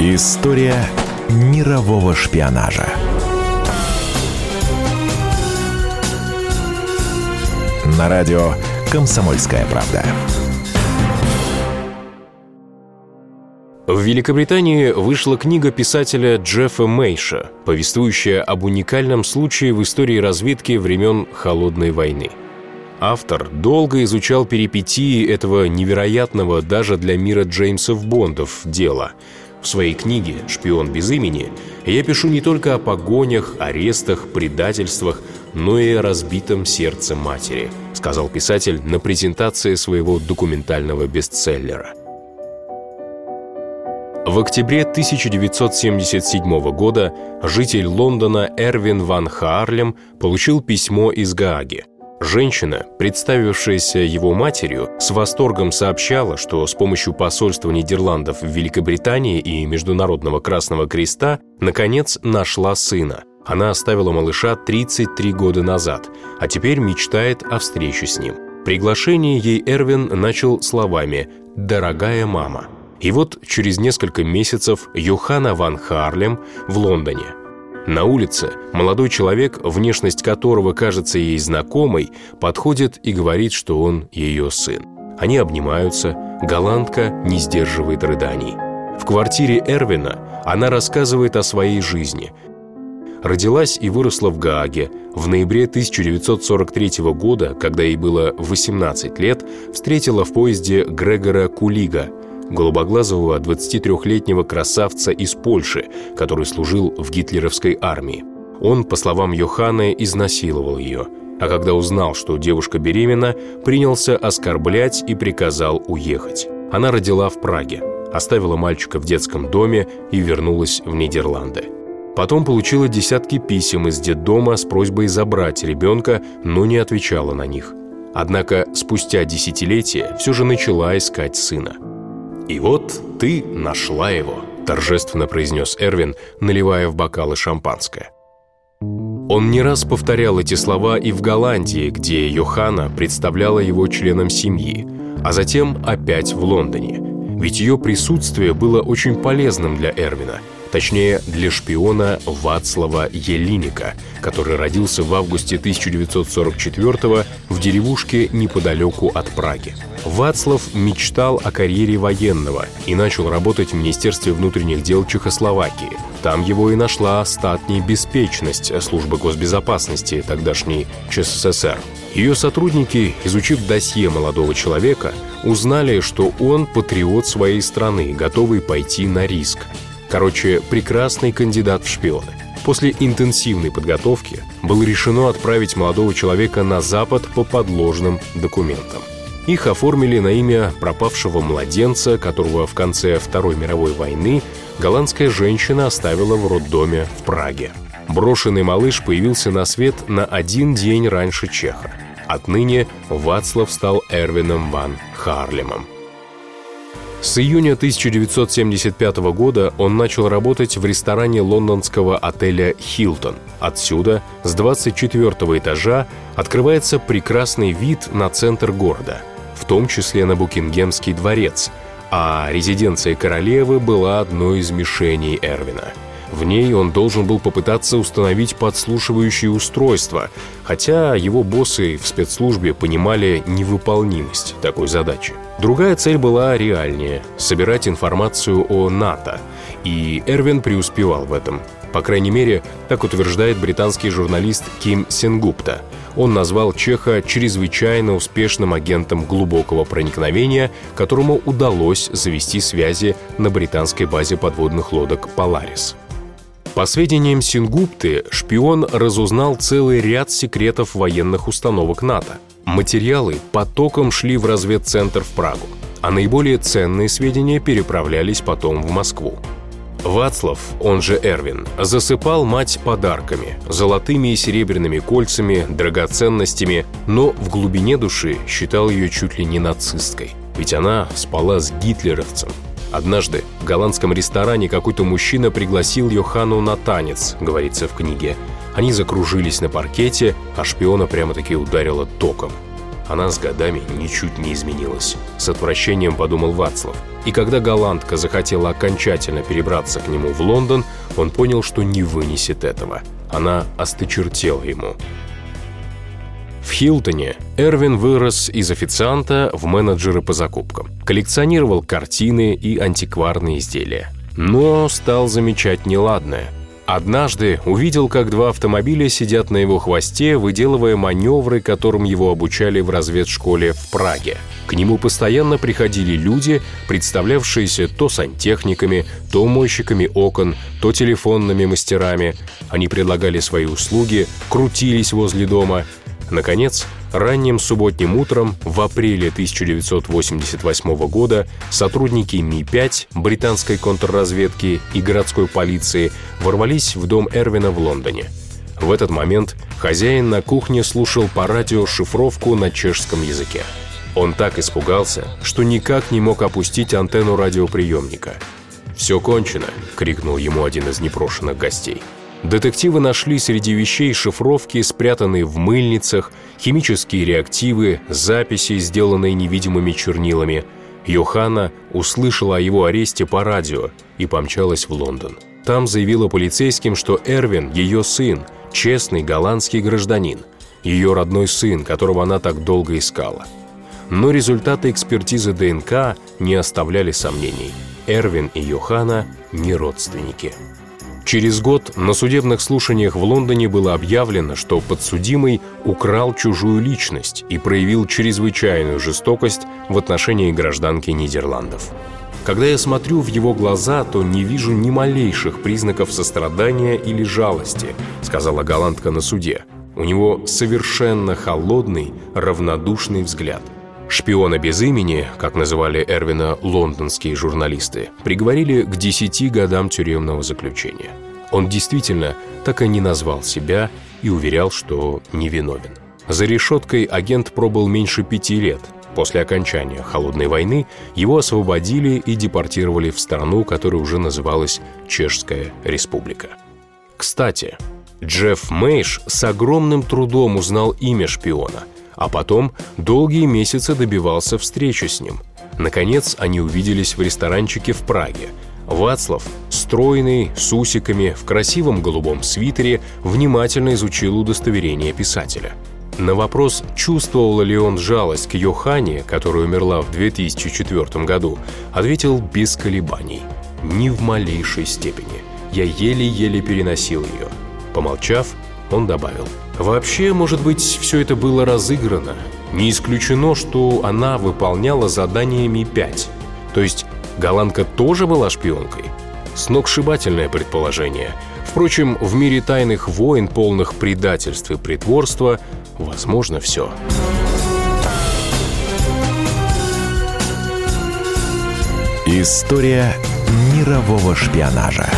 История мирового шпионажа. На радио «Комсомольская правда». В Великобритании вышла книга писателя Джеффа Мейша, повествующая об уникальном случае в истории разведки времен Холодной войны. Автор долго изучал перипетии этого невероятного даже для мира Джеймсов Бондов дела – в своей книге «Шпион без имени» я пишу не только о погонях, арестах, предательствах, но и о разбитом сердце матери, сказал писатель на презентации своего документального бестселлера. В октябре 1977 года житель Лондона Эрвин Ван Хаарлем получил письмо из Гааги – Женщина, представившаяся его матерью, с восторгом сообщала, что с помощью посольства Нидерландов в Великобритании и Международного Красного Креста наконец нашла сына. Она оставила малыша 33 года назад, а теперь мечтает о встрече с ним. Приглашение ей Эрвин начал словами «Дорогая мама». И вот через несколько месяцев Йоханна ван Харлем в Лондоне – на улице молодой человек, внешность которого кажется ей знакомой, подходит и говорит, что он ее сын. Они обнимаются, голландка не сдерживает рыданий. В квартире Эрвина она рассказывает о своей жизни. Родилась и выросла в Гааге. В ноябре 1943 года, когда ей было 18 лет, встретила в поезде Грегора Кулига – голубоглазого 23-летнего красавца из Польши, который служил в гитлеровской армии. Он, по словам Йоханны, изнасиловал ее, а когда узнал, что девушка беременна, принялся оскорблять и приказал уехать. Она родила в Праге, оставила мальчика в детском доме и вернулась в Нидерланды. Потом получила десятки писем из детдома с просьбой забрать ребенка, но не отвечала на них. Однако спустя десятилетия все же начала искать сына – «И вот ты нашла его», – торжественно произнес Эрвин, наливая в бокалы шампанское. Он не раз повторял эти слова и в Голландии, где Йоханна представляла его членом семьи, а затем опять в Лондоне. Ведь ее присутствие было очень полезным для Эрвина – Точнее, для шпиона Вацлава Елиника, который родился в августе 1944 в деревушке неподалеку от Праги. Вацлав мечтал о карьере военного и начал работать в Министерстве внутренних дел Чехословакии. Там его и нашла статней беспечность службы госбезопасности тогдашней ЧССР. Ее сотрудники, изучив досье молодого человека, узнали, что он патриот своей страны, готовый пойти на риск. Короче, прекрасный кандидат в шпионы. После интенсивной подготовки было решено отправить молодого человека на Запад по подложным документам. Их оформили на имя пропавшего младенца, которого в конце Второй мировой войны голландская женщина оставила в роддоме в Праге. Брошенный малыш появился на свет на один день раньше Чеха. Отныне Вацлав стал Эрвином ван Харлемом – с июня 1975 года он начал работать в ресторане лондонского отеля «Хилтон». Отсюда, с 24 этажа, открывается прекрасный вид на центр города, в том числе на Букингемский дворец, а резиденция королевы была одной из мишеней Эрвина – в ней он должен был попытаться установить подслушивающее устройство, хотя его боссы в спецслужбе понимали невыполнимость такой задачи. Другая цель была реальнее – собирать информацию о НАТО, и Эрвин преуспевал в этом. По крайней мере, так утверждает британский журналист Ким Сенгупта. Он назвал Чеха чрезвычайно успешным агентом глубокого проникновения, которому удалось завести связи на британской базе подводных лодок «Поларис». По сведениям Сингупты, шпион разузнал целый ряд секретов военных установок НАТО. Материалы потоком шли в разведцентр в Прагу, а наиболее ценные сведения переправлялись потом в Москву. Вацлав, он же Эрвин, засыпал мать подарками, золотыми и серебряными кольцами, драгоценностями, но в глубине души считал ее чуть ли не нацисткой, ведь она спала с гитлеровцем, Однажды в голландском ресторане какой-то мужчина пригласил Йохану на танец, говорится в книге. Они закружились на паркете, а шпиона прямо-таки ударило током. Она с годами ничуть не изменилась. С отвращением подумал Вацлав. И когда голландка захотела окончательно перебраться к нему в Лондон, он понял, что не вынесет этого. Она осточертела ему. В Хилтоне Эрвин вырос из официанта в менеджера по закупкам. Коллекционировал картины и антикварные изделия. Но стал замечать неладное – Однажды увидел, как два автомобиля сидят на его хвосте, выделывая маневры, которым его обучали в разведшколе в Праге. К нему постоянно приходили люди, представлявшиеся то сантехниками, то мойщиками окон, то телефонными мастерами. Они предлагали свои услуги, крутились возле дома. Наконец, Ранним субботним утром в апреле 1988 года сотрудники Ми-5 британской контрразведки и городской полиции ворвались в дом Эрвина в Лондоне. В этот момент хозяин на кухне слушал по радио шифровку на чешском языке. Он так испугался, что никак не мог опустить антенну радиоприемника. «Все кончено!» — крикнул ему один из непрошенных гостей. Детективы нашли среди вещей шифровки, спрятанные в мыльницах, химические реактивы, записи, сделанные невидимыми чернилами. Йоханна услышала о его аресте по радио и помчалась в Лондон. Там заявила полицейским, что Эрвин – ее сын, честный голландский гражданин, ее родной сын, которого она так долго искала. Но результаты экспертизы ДНК не оставляли сомнений. Эрвин и Йоханна не родственники. Через год на судебных слушаниях в Лондоне было объявлено, что подсудимый украл чужую личность и проявил чрезвычайную жестокость в отношении гражданки Нидерландов. Когда я смотрю в его глаза, то не вижу ни малейших признаков сострадания или жалости, сказала голландка на суде. У него совершенно холодный, равнодушный взгляд. Шпиона без имени, как называли Эрвина лондонские журналисты, приговорили к 10 годам тюремного заключения. Он действительно так и не назвал себя и уверял, что невиновен. За решеткой агент пробыл меньше пяти лет. После окончания Холодной войны его освободили и депортировали в страну, которая уже называлась Чешская Республика. Кстати, Джефф Мейш с огромным трудом узнал имя шпиона – а потом долгие месяцы добивался встречи с ним. Наконец, они увиделись в ресторанчике в Праге. Вацлав, стройный, с усиками, в красивом голубом свитере, внимательно изучил удостоверение писателя. На вопрос, чувствовал ли он жалость к Йохане, которая умерла в 2004 году, ответил без колебаний. Ни в малейшей степени. Я еле-еле переносил ее. Помолчав, он добавил. Вообще, может быть, все это было разыграно. Не исключено, что она выполняла задание Ми-5. То есть голландка тоже была шпионкой? Сногсшибательное предположение. Впрочем, в мире тайных войн, полных предательств и притворства, возможно все. История мирового шпионажа.